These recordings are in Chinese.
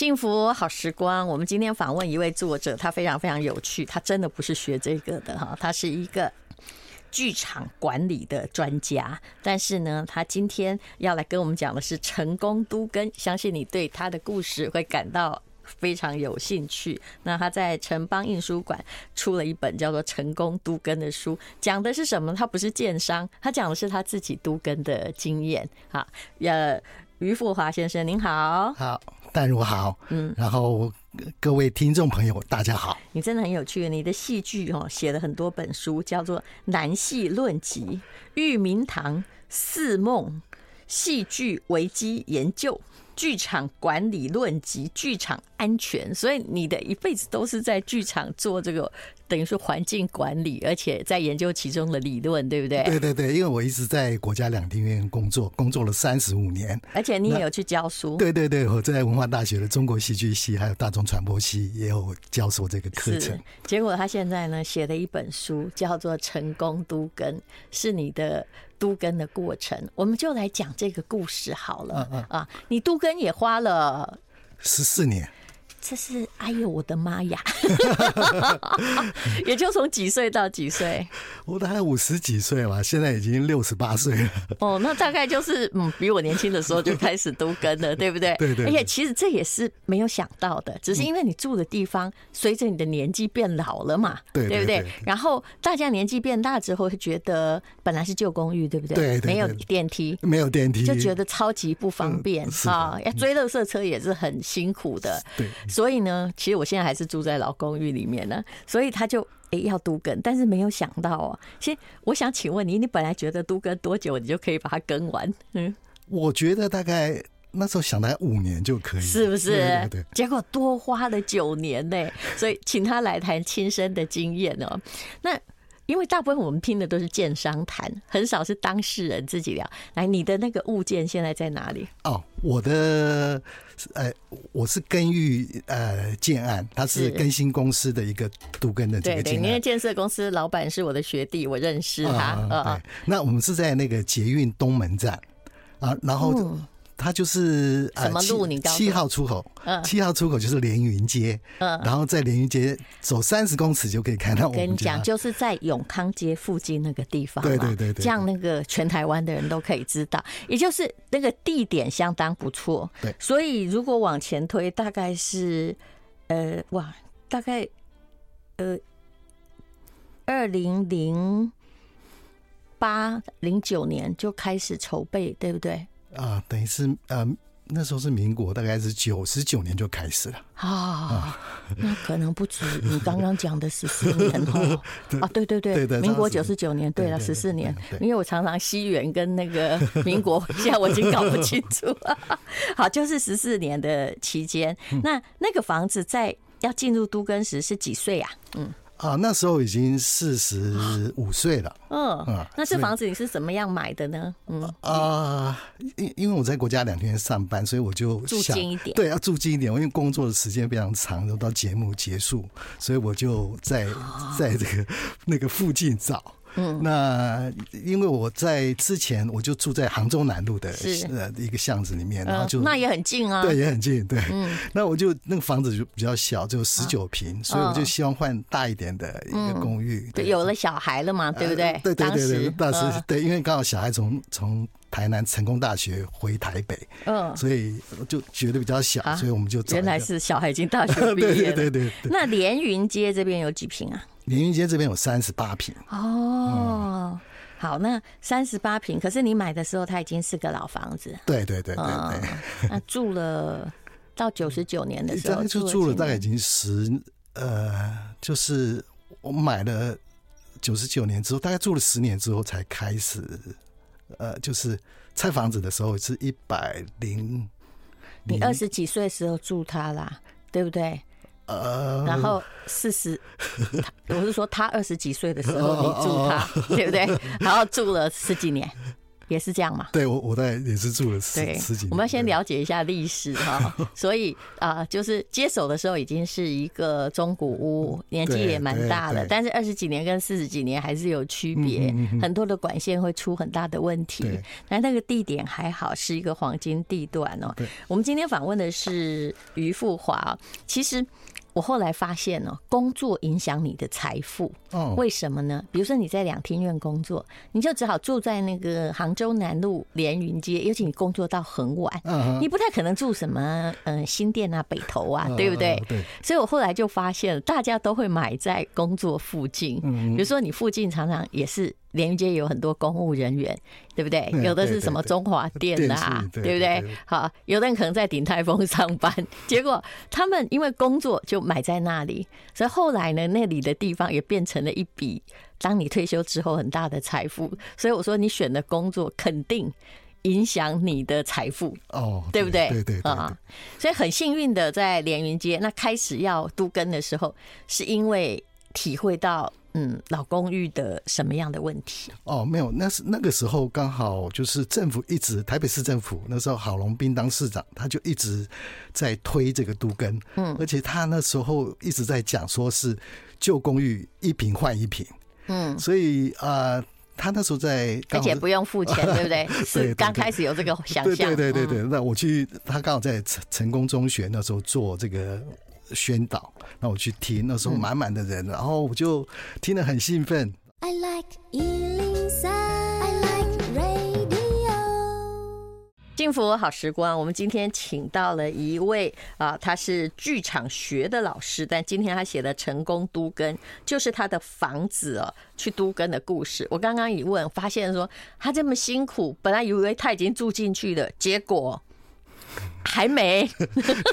幸福好时光，我们今天访问一位作者，他非常非常有趣，他真的不是学这个的哈，他是一个剧场管理的专家，但是呢，他今天要来跟我们讲的是成功都根，相信你对他的故事会感到非常有兴趣。那他在城邦印书馆出了一本叫做《成功都根》的书，讲的是什么？他不是建商，他讲的是他自己都根的经验。好，呃，俞复华先生您好，好，淡如好，嗯，然后各位听众朋友大家好。你真的很有趣，你的戏剧哦写了很多本书，叫做《南戏论集》《玉明堂四梦》《戏剧危机研究》。剧场管理论集剧场安全，所以你的一辈子都是在剧场做这个，等于说环境管理，而且在研究其中的理论，对不对？对对对，因为我一直在国家两厅院工作，工作了三十五年，而且你也有去教书。对对对，我在文化大学的中国戏剧系还有大众传播系也有教授这个课程。结果他现在呢写了一本书，叫做《成功都根》，是你的。都根的过程，我们就来讲这个故事好了。嗯嗯啊，你都根也花了十四年。这是哎呦我的妈呀！也就从几岁到几岁？我大概五十几岁吧，现在已经六十八岁了。哦，那大概就是嗯，比我年轻的时候就开始都跟了，对不对？对对。而且其实这也是没有想到的，只是因为你住的地方随着你的年纪变老了嘛，对不对？然后大家年纪变大之后，会觉得本来是旧公寓，对不对？对对。没有电梯，没有电梯，就觉得超级不方便啊！要追垃圾车也是很辛苦的。对。所以呢，其实我现在还是住在老公寓里面呢，所以他就哎要都更，但是没有想到哦。先，我想请问你，你本来觉得都更多久你就可以把它更完？嗯，我觉得大概那时候想来五年就可以，是不是？对对对。结果多花了九年呢，所以请他来谈亲身的经验哦。那。因为大部分我们听的都是建商谈，很少是当事人自己聊。来，你的那个物件现在在哪里？哦，我的呃，我是根玉呃建案，他是更新公司的一个杜根的这个建案。对对，因为建设公司老板是我的学弟，我认识他。对。那我们是在那个捷运东门站啊，然后。嗯它就是什么路？你七号出口，七号出口就是连云街，嗯，然后在连云街走三十公尺就可以看到我。跟你讲，就是在永康街附近那个地方，对对对对，这样那个全台湾的人都可以知道，也就是那个地点相当不错。对，所以如果往前推，大概是呃哇，大概呃二零零八零九年就开始筹备，对不对？啊，等于是呃，那时候是民国，大概是九十九年就开始了啊。那可能不止你刚刚讲的十四年哦。啊，对对对，民国九十九年，对了，十四年。因为我常常西元跟那个民国，现在我已经搞不清楚了。好，就是十四年的期间，那那个房子在要进入都更时是几岁啊？嗯。啊，那时候已经四十五岁了。嗯嗯，那这房子你是怎么样买的呢？嗯啊，因因为我在国家两天上班，所以我就住近一点。对，要住近一点。因为工作的时间非常长，都到节目结束，所以我就在在这个那个附近找。嗯，那因为我在之前我就住在杭州南路的呃一个巷子里面，然后就那也很近啊，对，也很近，对。嗯，那我就那个房子就比较小，只有十九坪，所以我就希望换大一点的一个公寓。对，有了小孩了嘛，对不对？对对对对，当时对，因为刚好小孩从从台南成功大学回台北，嗯，所以我就觉得比较小，所以我们就原来是小孩已经大学毕业了。对对对。那连云街这边有几平啊？连云街这边有三十八平哦，好，那三十八平，可是你买的时候它已经是个老房子，对对对对对，那住了到九十九年的时候就住了大概已经十呃，就是我买了九十九年之后，大概住了十年之后才开始，呃，就是拆房子的时候是一百零，你二十几岁的时候住它啦，对不对？呃，然后四十，我是说他二十几岁的时候你住他，对不对？然后住了十几年，也是这样嘛？对，我我在也是住了十十几年。我们要先了解一下历史哈。所以啊、呃，就是接手的时候已经是一个中古屋，年纪也蛮大了。但是二十几年跟四十几年还是有区别，很多的管线会出很大的问题。那那个地点还好，是一个黄金地段哦。我们今天访问的是于富华，其实。我后来发现哦，工作影响你的财富。哦，为什么呢？比如说你在两厅院工作，你就只好住在那个杭州南路连云街，尤其你工作到很晚，你不太可能住什么嗯新店啊、北投啊，对不对？对。所以我后来就发现，大家都会买在工作附近。嗯比如说你附近常常也是。连云街有很多公务人员，对不对？有的是什么中华电啊，对不对？好，有的人可能在鼎泰丰上班，结果他们因为工作就买在那里，所以后来呢，那里的地方也变成了一笔当你退休之后很大的财富。所以我说，你选的工作肯定影响你的财富哦，对不对？对对啊，所以很幸运的在连云街，那开始要都更的时候，是因为体会到。嗯，老公寓的什么样的问题？哦，没有，那是那个时候刚好就是政府一直台北市政府那时候郝龙斌当市长，他就一直在推这个都根，嗯，而且他那时候一直在讲说是旧公寓一平换一平，嗯，所以啊、呃，他那时候在而且不用付钱，对不对？是刚开始有这个想象，对对对对，那我去他刚好在成成功中学那时候做这个。宣导，那我去听，那时候满满的人，然后我就听得很兴奋。I like 103, I like radio。幸福好时光，我们今天请到了一位啊，他是剧场学的老师，但今天他写的成功都根，就是他的房子哦，去都根的故事。我刚刚一问，发现说他这么辛苦，本来以为他已经住进去了，结果。还没，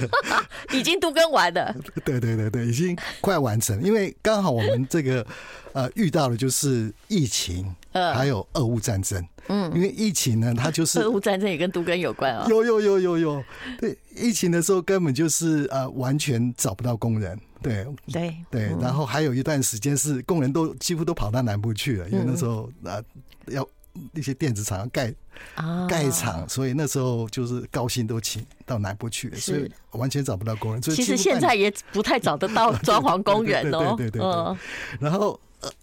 已经都跟完了。对对对对，已经快完成。因为刚好我们这个 呃遇到的就是疫情，还有俄乌战争。嗯，因为疫情呢，它就是俄乌战争也跟都跟有关啊。有有有有有，对，疫情的时候根本就是呃完全找不到工人。对对对，然后还有一段时间是工人都几乎都跑到南部去了，因为那时候呃要。那些电子厂要盖啊盖厂，所以那时候就是高薪都请到南部去了，所以完全找不到工人。所以其实现在也不太找得到 装潢工人哦。对对对对。然后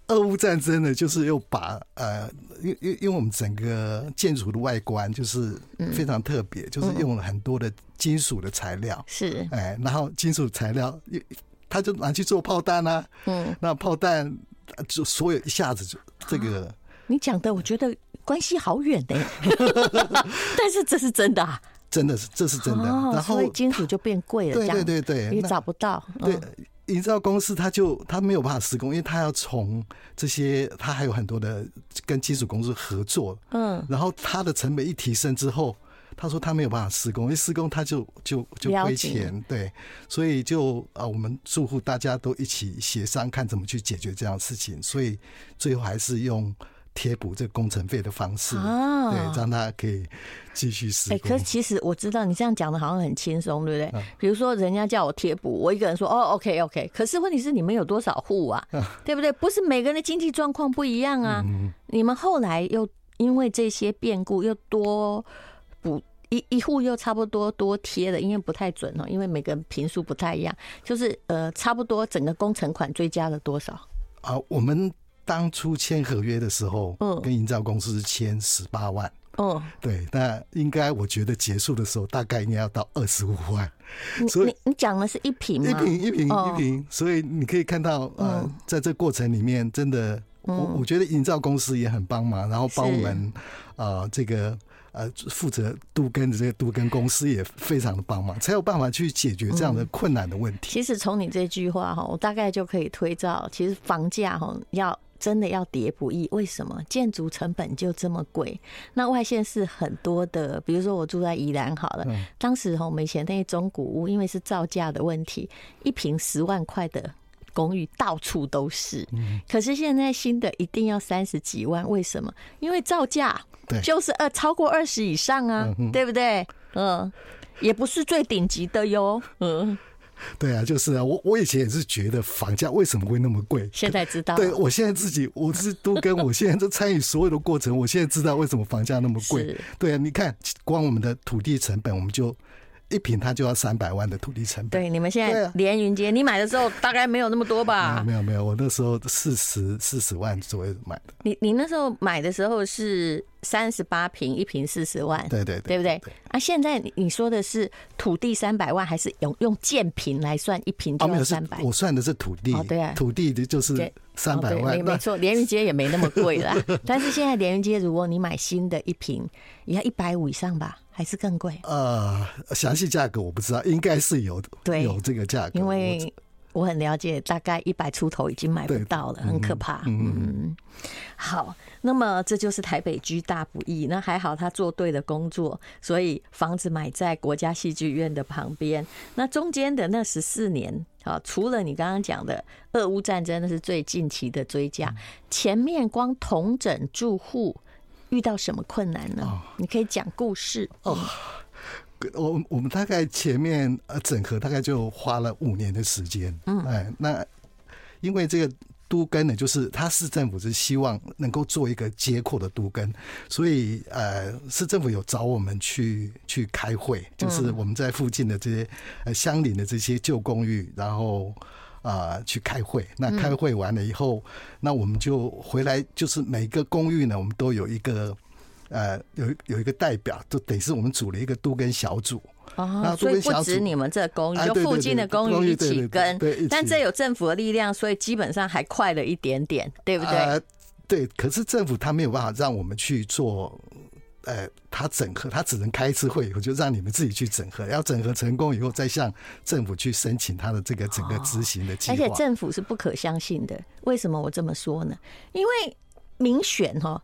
俄乌战争呢，就是又把呃，因因因为我们整个建筑的外观就是非常特别，就是用了很多的金属的材料。是。哎，然后金属材料又，他就拿去做炮弹啊。嗯。那炮弹就所有一下子就这个。你讲的，我觉得关系好远呢，但是这是真的啊，真的是，这是真的。然后金属就变贵了，对对对对，你找不到。对，营造公司他就他没有办法施工，因为他要从这些，他还有很多的跟金属公司合作，嗯，然后他的成本一提升之后。他说他没有办法施工，因为施工他就就就亏钱，对，所以就啊，我们住户大家都一起协商，看怎么去解决这样的事情，所以最后还是用贴补这个工程费的方式，对，让他可以继续施工。哎，可是其实我知道你这样讲的好像很轻松，对不对？比如说人家叫我贴补，我一个人说哦，OK OK，可是问题是你们有多少户啊？对不对？不是每个人的经济状况不一样啊。你们后来又因为这些变故又多。补一一户又差不多多贴了，因为不太准哦，因为每个平数不太一样，就是呃，差不多整个工程款追加了多少？啊，我们当初签合约的时候，嗯，跟营造公司是签十八万，哦，对，那应该我觉得结束的时候大概应该要到二十五万。所以你你讲的是一瓶吗？一瓶一瓶一瓶，所以你可以看到，呃，在这过程里面，真的，我我觉得营造公司也很帮忙，然后帮我们啊这个。呃，负责都根的这个都根公司也非常的帮忙，才有办法去解决这样的困难的问题。其实从你这句话哈，我大概就可以推造，其实房价哈要真的要叠不易。为什么？建筑成本就这么贵。那外县是很多的，比如说我住在宜兰好了，当时哈我们以前那些中古屋，因为是造价的问题，一平十万块的。公寓到处都是，可是现在新的一定要三十几万，为什么？因为造价就是二超过二十以上啊，对不对？嗯，也不是最顶级的哟，嗯。对啊，就是啊，我我以前也是觉得房价为什么会那么贵，现在知道。对，我现在自己我是都跟我现在在参与所有的过程，我现在知道为什么房价那么贵。对啊，你看光我们的土地成本，我们就。一平它就要三百万的土地成本。对，你们现在连云街，你买的时候大概没有那么多吧？没有没有，我那时候四十四十万左右买的。你你那时候买的时候是三十八平，一平四十万，对对对，对不对？啊，现在你说的是土地三百万，还是用用建平来算一平就要三百？我算的是土地，对啊，土地的就是三百万，没错，连云街也没那么贵啦。但是现在连云街，如果你买新的一平，也要一百五以上吧？还是更贵？呃，详细价格我不知道，应该是有对有这个价格。因为我很了解，大概一百出头已经买不到了，很可怕。嗯，嗯，好，那么这就是台北居大不易。那还好他做对了工作，所以房子买在国家戏剧院的旁边。那中间的那十四年啊，除了你刚刚讲的俄乌战争，那是最近期的追加，前面光同整住户。遇到什么困难呢？哦、你可以讲故事哦。我我们大概前面呃整合大概就花了五年的时间。嗯，哎，那因为这个都更呢，就是他市政府是希望能够做一个接阔的都更，所以呃市政府有找我们去去开会，就是我们在附近的这些呃相邻的这些旧公寓，然后。啊、呃，去开会。那开会完了以后，嗯、那我们就回来，就是每个公寓呢，我们都有一个呃，有有一个代表，就等于是我们组了一个都跟小组。哦，所以不止你们这公寓，就附近的公寓一起跟。但这有政府的力量，所以基本上还快了一点点，对不对？呃、对。可是政府他没有办法让我们去做。呃，他整合，他只能开一次会，我就让你们自己去整合。要整合成功以后，再向政府去申请他的这个整个执行的计划。而且政府是不可相信的，为什么我这么说呢？因为民选哈，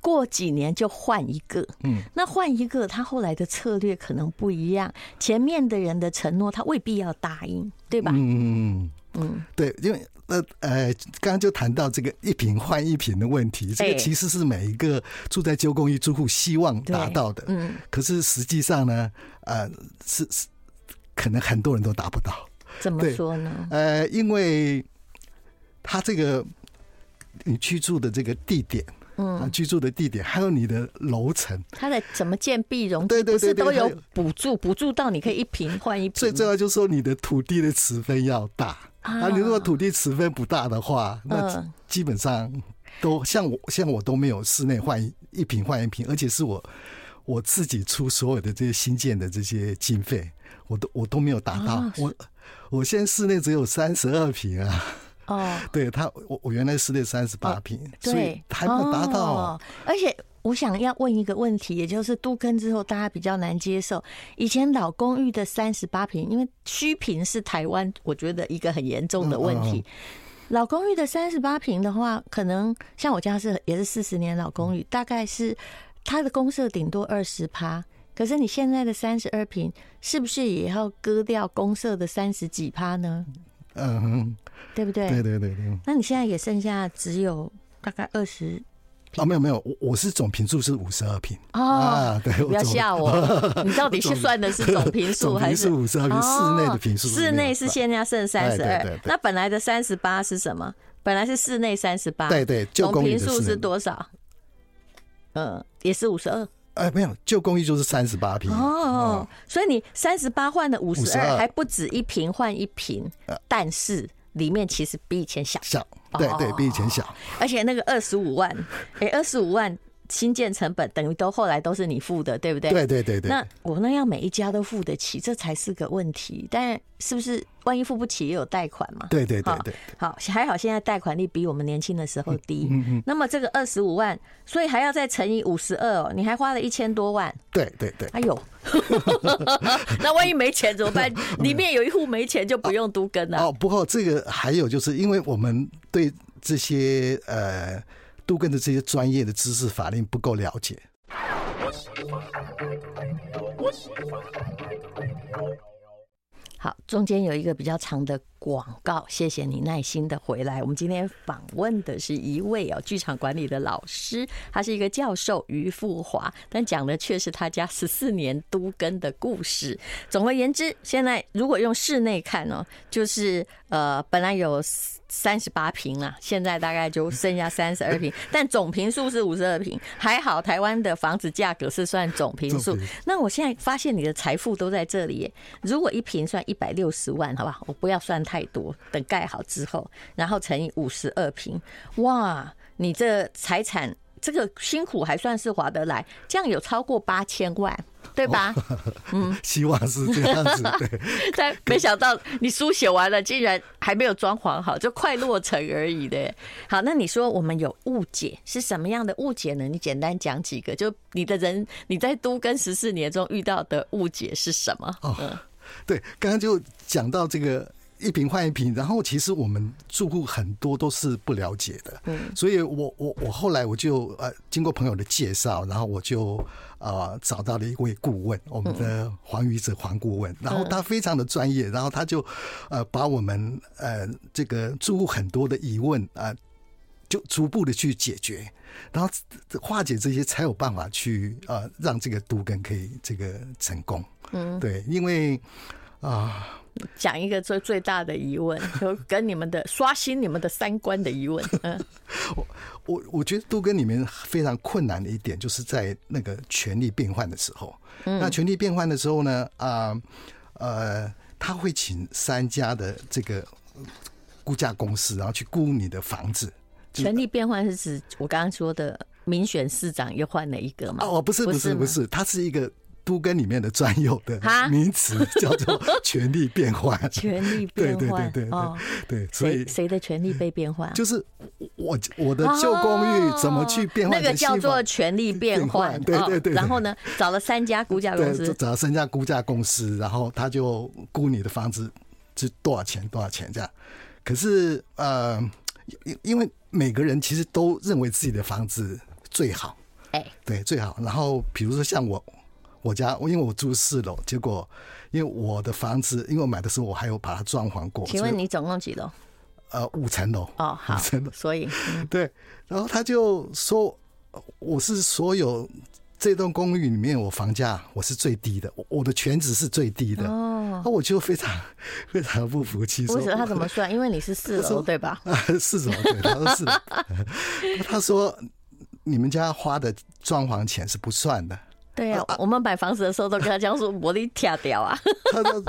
过几年就换一个，嗯，那换一个，他后来的策略可能不一样，前面的人的承诺他未必要答应，对吧？嗯嗯嗯，对，因为。那呃，刚刚就谈到这个一坪换一坪的问题，这个其实是每一个住在旧公寓住户希望达到的，嗯，可是实际上呢，呃，是是可能很多人都达不到。怎么说呢？呃，因为他这个你居住的这个地点，嗯，居住的地点，还有你的楼层，它的怎么建蔽容对对对都有补助？补助到你可以一平换一平。最重要就是说你的土地的尺分要大。啊，你如果土地持分不大的话，那基本上都像我，像我都没有室内换一瓶换一瓶，而且是我我自己出所有的这些新建的这些经费，我都我都没有达到。我我现在室内只有三十二坪啊。哦，对他，我我原来室内三十八平，所以还没有达到。而且。我想要问一个问题，也就是都更之后，大家比较难接受。以前老公寓的三十八平，因为虚平是台湾，我觉得一个很严重的问题。老公寓的三十八平的话，可能像我家是也是四十年老公寓，大概是它的公社顶多二十趴。可是你现在的三十二平，是不是也要割掉公社的三十几趴呢？嗯，对不对？对对对对。那你现在也剩下只有大概二十。哦，没有没有，我我是总平数是五十二平哦，对，不要吓我，你到底是算的是总平数还是五十二平？室内的平数，室内是现在剩三十二，那本来的三十八是什么？本来是室内三十八，对对，总平数是多少？嗯，也是五十二。哎，没有，旧公寓就是三十八平哦，所以你三十八换的五十二，还不止一平换一坪，但是。里面其实比以前小，小，对对，比以前小，而且那个二十五万，哎，二十五万新建成本等于都后来都是你付的，对不对？对对对对。那我那要每一家都付得起，这才是个问题。但是不是万一付不起也有贷款嘛？对对对对。好，还好现在贷款率比我们年轻的时候低。嗯嗯。那么这个二十五万，所以还要再乘以五十二哦，你还花了一千多万。对对对。哎呦。那万一没钱怎么办？里面有一户没钱就不用都跟了。哦，不过这个还有就是，因为我们对这些呃都更的这些专业的知识法令不够了解。好，中间有一个比较长的广告。谢谢你耐心的回来。我们今天访问的是一位哦剧场管理的老师，他是一个教授于富华，但讲的却是他家十四年都根的故事。总而言之，现在如果用室内看哦，就是呃本来有。三十八平啊，现在大概就剩下三十二平，但总平数是五十二平，还好台湾的房子价格是算总平数。那我现在发现你的财富都在这里，如果一平算一百六十万，好吧，我不要算太多，等盖好之后，然后乘以五十二平，哇，你这财产。这个辛苦还算是划得来，这样有超过八千万，对吧？嗯，希望是这样子。对，但没想到你书写完了，竟然还没有装潢好，就快落成而已的。好，那你说我们有误解是什么样的误解呢？你简单讲几个，就你的人你在都跟十四年中遇到的误解是什么？哦，对，刚刚就讲到这个。一瓶换一瓶，然后其实我们住户很多都是不了解的，嗯，所以我我我后来我就呃经过朋友的介绍，然后我就呃找到了一位顾问，我们的黄宇哲黄顾问，然后他非常的专业，然后他就呃把我们呃这个住户很多的疑问啊，呃，就逐步的去解决，然后化解这些，才有办法去呃让这个都更可以这个成功，嗯，对，因为啊。讲一个最最大的疑问，就跟你们的刷新你们的三观的疑问。嗯，我我我觉得都跟你们非常困难的一点，就是在那个权力变换的时候。嗯，那权力变换的时候呢，啊呃，他会请三家的这个估价公司，然后去估你的房子。权力变换是指我刚刚说的民选市长又换了一个吗？哦，不是不是不是，它是一个。都跟里面的专有的名词叫做 权力变换，权力变换，对对对对对，所以谁的权力被变换？就是我我的旧公寓怎么去变换？那个叫做权力变换，对对对。然后呢，找了三家估价公司，找了三家估价公司，然后他就估你的房子是多少钱多少钱这样。可是呃，因因为每个人其实都认为自己的房子最好，哎，对最好。然后比如说像我。我家，因为我住四楼，结果因为我的房子，因为我买的时候我还有把它装潢过。请问你总共几楼？呃，五层楼。哦，好，五层楼。所以，嗯、对，然后他就说我是所有这栋公寓里面我房价我是最低的，我的全值是最低的。哦，那我就非常非常不服气。为什么他怎么算？因为你是 四楼对吧？啊，四楼对，他说是。他说你们家花的装潢钱是不算的。对呀、啊啊，我们买房子的时候都跟他讲说，我得跳掉啊。他说，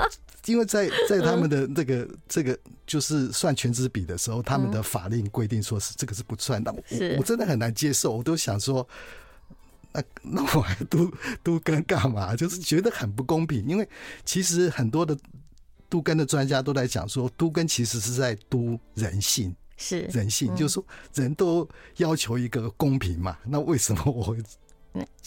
因为在在他们的这个这个就是算权值比的时候，他们的法令规定说是这个是不算的。我我真的很难接受，我都想说，那那我还都都跟干嘛？就是觉得很不公平。因为其实很多的都跟的专家都在讲说，都跟其实是在都人性，是人性，就是说人都要求一个公平嘛。那为什么我会？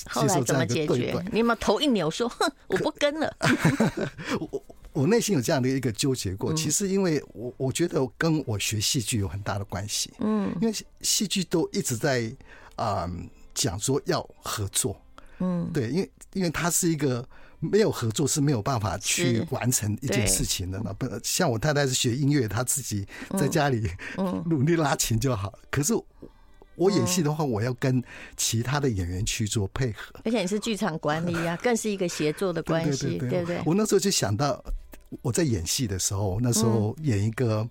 后来怎么解决？你有没有头一扭说：“哼，我不跟了。”我我内心有这样的一个纠结过。其实，因为我我觉得跟我学戏剧有很大的关系。嗯，因为戏剧都一直在啊讲说要合作。嗯，对，因为因为它是一个没有合作是没有办法去完成一件事情的嘛。不像我太太是学音乐，她自己在家里努力拉琴就好。可是。我演戏的话，我要跟其他的演员去做配合，而且你是剧场管理啊，更是一个协作的关系，对不对？我那时候就想到，我在演戏的时候，那时候演一个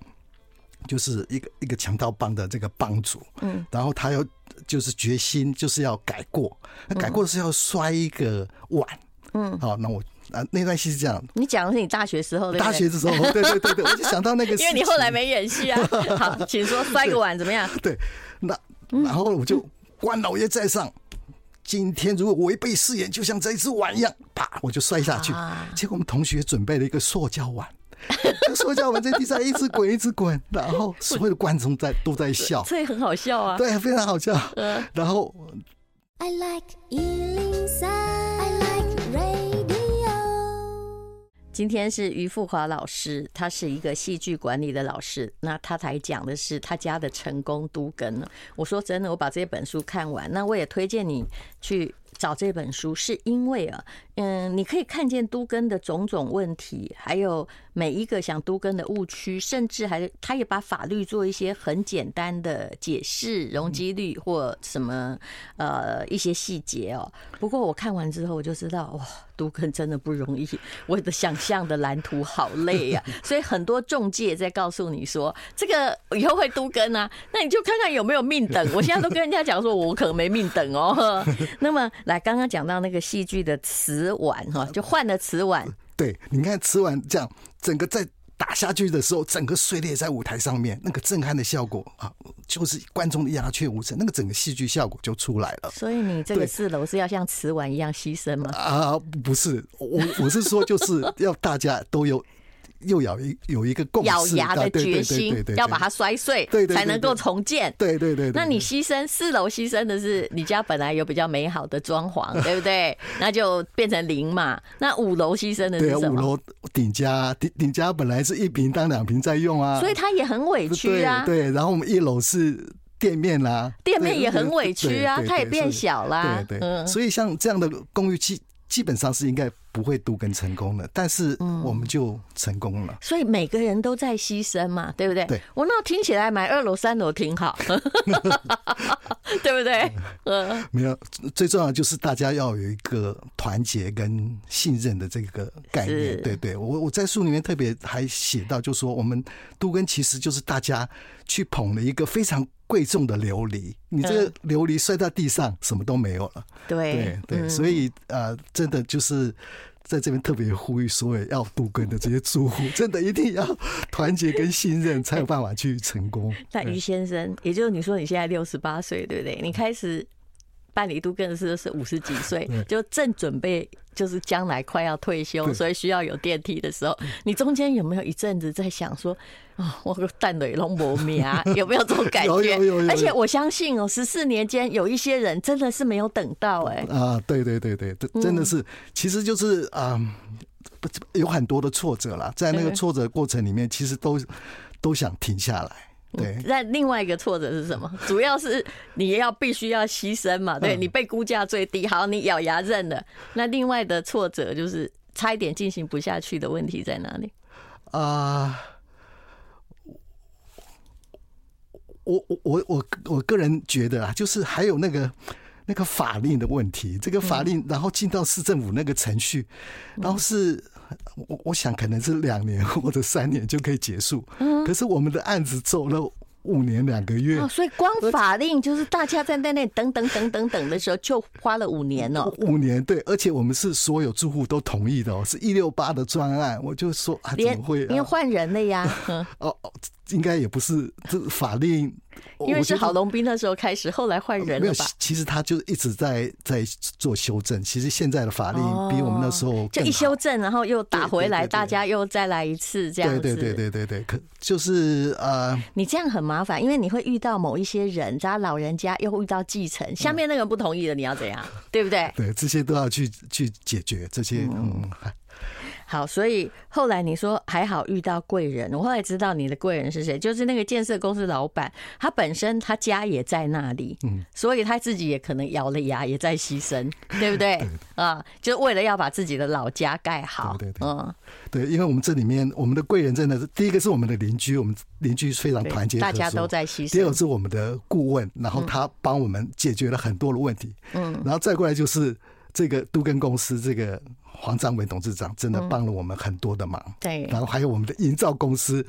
就是一个一个强盗帮的这个帮主，嗯，然后他要就是决心就是要改过，那改过是要摔一个碗，嗯，好，那我啊那段戏是这样，你讲的是你大学时候的，大学的时候，对对对对，我就想到那个，因为你后来没演戏啊，好，请说摔个碗怎么样？对，那。然后我就关老爷在上，今天如果违背誓言，就像这一只碗一样，啪，我就摔下去。结果我们同学准备了一个塑胶碗，塑胶碗在地上一直滚，一直滚，然后所有的观众在都在笑，这也很好笑啊，对，非常好笑。然后。I like 今天是于富华老师，他是一个戏剧管理的老师。那他才讲的是他家的成功都更呢。我说真的，我把这本书看完，那我也推荐你去找这本书，是因为啊，嗯，你可以看见都根的种种问题，还有每一个想都根的误区，甚至还他也把法律做一些很简单的解释，容积率或什么呃一些细节哦。不过我看完之后，我就知道哇，都根真的不容易，我的想象的蓝图好累呀。所以很多中介在告诉你说，这个以后会都根啊，那你就看看有没有命等。我现在都跟人家讲说，我可能没命等哦。那么。来，刚刚讲到那个戏剧的瓷碗哈，就换了瓷碗。对，你看瓷碗这样，整个在打下去的时候，整个碎裂在舞台上面，那个震撼的效果啊，就是观众的鸦雀无声，那个整个戏剧效果就出来了。所以你这个四楼是要像瓷碗一样牺牲吗？啊，不是，我我是说，就是要大家都有。又咬一有一个共识，咬牙的决心，要把它摔碎，对才能够重建。对对对，那你牺牲四楼，牺牲的是你家本来有比较美好的装潢，对不对？那就变成零嘛。那五楼牺牲的是什么？五楼顶家顶顶家本来是一平当两平在用啊，所以他也很委屈啊。对，然后我们一楼是店面啦，店面也很委屈啊，它也变小啦。对对，所以像这样的公寓基基本上是应该。不会都跟成功的，但是我们就成功了。嗯、所以每个人都在牺牲嘛，对不对？对。我那听起来买二楼、三楼挺好，对不对？嗯，没有，最重要就是大家要有一个团结跟信任的这个概念。是对对，我我在书里面特别还写到，就是说我们都跟其实就是大家去捧了一个非常贵重的琉璃，你这个琉璃摔到地上，什么都没有了。对对对，所以呃，真的就是。在这边特别呼吁所有要渡根的这些住户，真的一定要团结跟信任，才有办法去成功。那于先生，也就是你说你现在六十八岁，对不对？你开始。办理都更是是五十几岁，就正准备就是将来快要退休，所以需要有电梯的时候，你中间有没有一阵子在想说啊，我蛋磊龙磨灭啊，有没有这种感觉？有有有。而且我相信哦，十四年间有一些人真的是没有等到哎。啊，对对对对，真的是，其实就是啊，有很多的挫折啦，在那个挫折过程里面，其实都都想停下来。对，那另外一个挫折是什么？主要是你要必须要牺牲嘛，对，你被估价最低，好，你咬牙认了。那另外的挫折就是差一点进行不下去的问题在哪里？啊，我我我我我个人觉得啊，就是还有那个那个法令的问题，这个法令然后进到市政府那个程序，然后是。我我想可能是两年或者三年就可以结束，可是我们的案子走了五年两个月，所以光法令就是大家在那等等等等等的时候就花了五年了。五年对，而且我们是所有住户都同意的哦，是一六八的专案，我就说啊，怎么会？因为换人了呀。哦哦。应该也不是这法令，因为是郝龙斌那时候开始，后来换人了吧？其实他就一直在在做修正。其实现在的法令比我们那时候就一修正，然后又打回来，大家又再来一次这样子。对对对对对，可就是呃，你这样很麻烦，因为你会遇到某一些人，他老人家又遇到继承，下面那个人不同意了，你要怎样？对不对？对，这些都要去去解决这些嗯。好，所以后来你说还好遇到贵人，我后来知道你的贵人是谁，就是那个建设公司老板，他本身他家也在那里，嗯，所以他自己也可能咬了牙也在牺牲，对不对？啊，就为了要把自己的老家盖好，对对，嗯，对，因为我们这里面我们的贵人真的是第一个是我们的邻居，我们邻居非常团结，大家都在牺牲。第二个是我们的顾问，然后他帮我们解决了很多的问题，嗯，然后再过来就是这个都跟公司这个。黄章伟董事长真的帮了我们很多的忙，对，然后还有我们的营造公司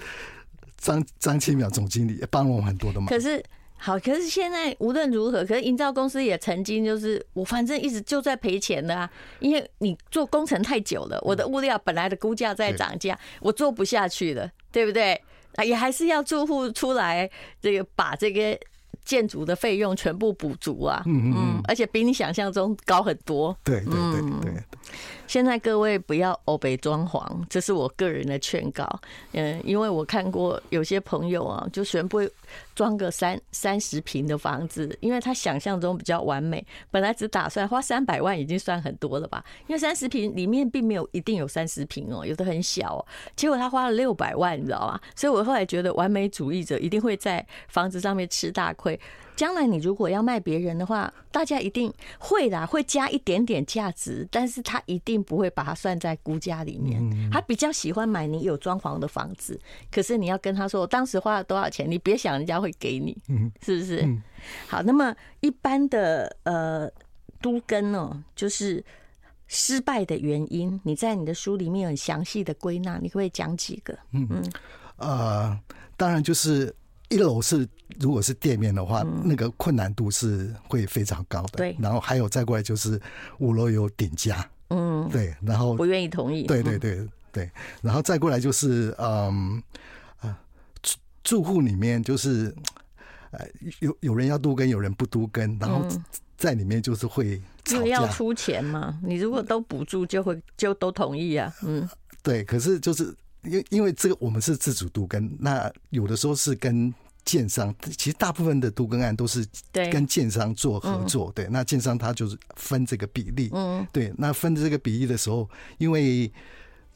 张张清淼总经理也帮了我们很多的忙。可是好，可是现在无论如何，可是营造公司也曾经就是我反正一直就在赔钱的啊，因为你做工程太久了，我的物料本来的估价在涨价，我做不下去了，对不对？啊，也还是要住户出来这个把这个。建筑的费用全部补足啊，嗯嗯，而且比你想象中高很多。对对对对。现在各位不要欧北装潢，这是我个人的劝告。嗯，因为我看过有些朋友啊，就全部装个三三十平的房子，因为他想象中比较完美，本来只打算花三百万已经算很多了吧？因为三十平里面并没有一定有三十平哦，有的很小。结果他花了六百万，你知道吗？所以我后来觉得，完美主义者一定会在房子上面吃大亏。将来你如果要卖别人的话，大家一定会啦，会加一点点价值，但是他一定不会把它算在估价里面。他比较喜欢买你有装潢的房子，可是你要跟他说，我当时花了多少钱，你别想人家会给你，是不是？好，那么一般的呃都更哦，就是失败的原因，你在你的书里面很详细的归纳，你可不可以讲几个？嗯嗯，呃，当然就是。一楼是如果是店面的话，那个困难度是会非常高的。对，然后还有再过来就是五楼有顶加，嗯，对，然后不愿意同意。对对对对，然后再过来就是嗯啊住住户里面就是呃有有人要都跟，有人不都跟，然后在里面就是会吵架。要出钱嘛？你如果都补助，就会就都同意啊。嗯，对，可是就是。因因为这个我们是自主都跟，那有的时候是跟建商，其实大部分的都更案都是跟建商做合作，对，那建商他就是分这个比例，嗯，对，那分这个比例的时候，因为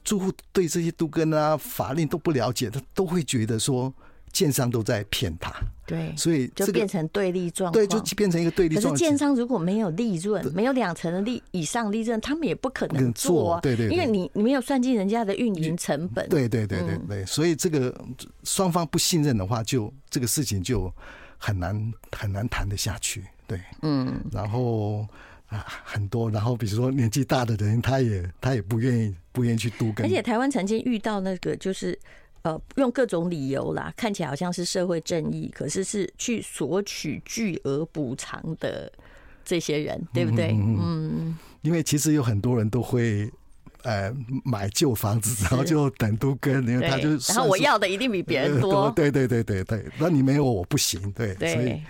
住户对这些都更啊法令都不了解，他都会觉得说。建商都在骗他，对，所以就变成对立状况，对，就变成一个对立。可是建商如果没有利润，没有两成的利以上利润，他们也不可能做啊，对对，因为你你没有算进人家的运营成本，对对对对对，所以这个双方不信任的话，就这个事情就很难很难谈得下去，对，嗯，然后啊很多，然后比如说年纪大的人，他也他也不愿意不愿意去都跟，而且台湾曾经遇到那个就是。呃，用各种理由啦，看起来好像是社会正义，可是是去索取巨额补偿的这些人，对不对？嗯，嗯，因为其实有很多人都会。呃，买旧房子，然后就等都跟，因为他就然后我要的一定比别人多，对对对对对，那你没有我不行，对对。所以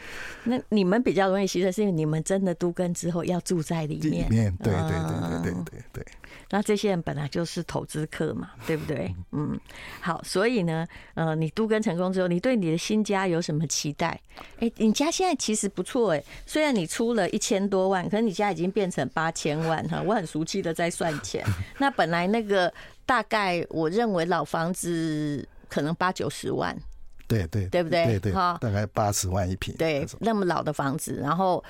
那你们比较容易牺牲，是因为你们真的都跟之后要住在里面，里面，对对对对对对对。那这些人本来就是投资客嘛，对不对？嗯，好，所以呢，呃，你都跟成功之后，你对你的新家有什么期待？哎，你家现在其实不错哎，虽然你出了一千多万，可是你家已经变成八千万哈，我很熟悉的在算钱。那本来那个大概，我认为老房子可能八九十万，对对对不对？对对，大概八十万一平。对，那么老的房子，然后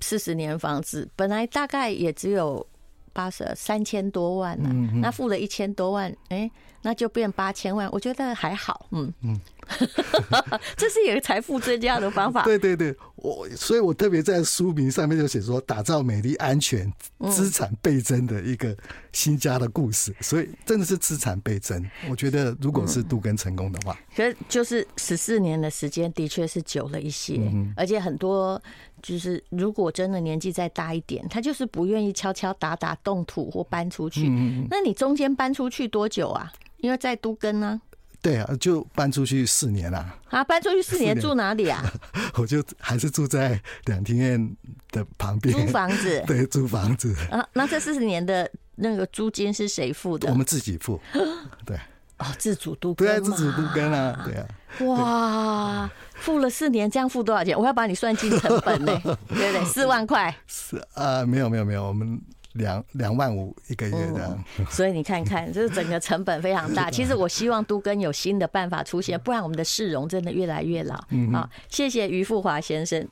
四十年房子，本来大概也只有八十三千多万呢，那付了一千多万，哎，那就变八千万，我觉得还好，嗯嗯。这是一个财富增加的方法。对对对，我所以，我特别在书名上面就写说，打造美丽、安全、资产倍增的一个新家的故事。所以，真的是资产倍增。我觉得，如果是杜根成功的话，可是就是十四年的时间，的确是久了一些。而且很多就是，如果真的年纪再大一点，他就是不愿意敲敲打打动土或搬出去。那你中间搬出去多久啊？因为在都根呢。对啊，就搬出去四年了。啊，搬出去四年住哪里啊？我就还是住在两厅院的旁边。租房子。对，租房子。啊，那这四十年的那个租金是谁付的？我们自己付。对。哦，自主都根。对，自主都根啊，对啊。哇，付了四年，这样付多少钱？我要把你算进成本呢，对不对？四万块。是啊，没有没有没有，我们。两两万五一个月的，嗯，所以你看看，这整个成本非常大。其实我希望都更有新的办法出现，不然我们的市容真的越来越老。好，谢谢于富华先生。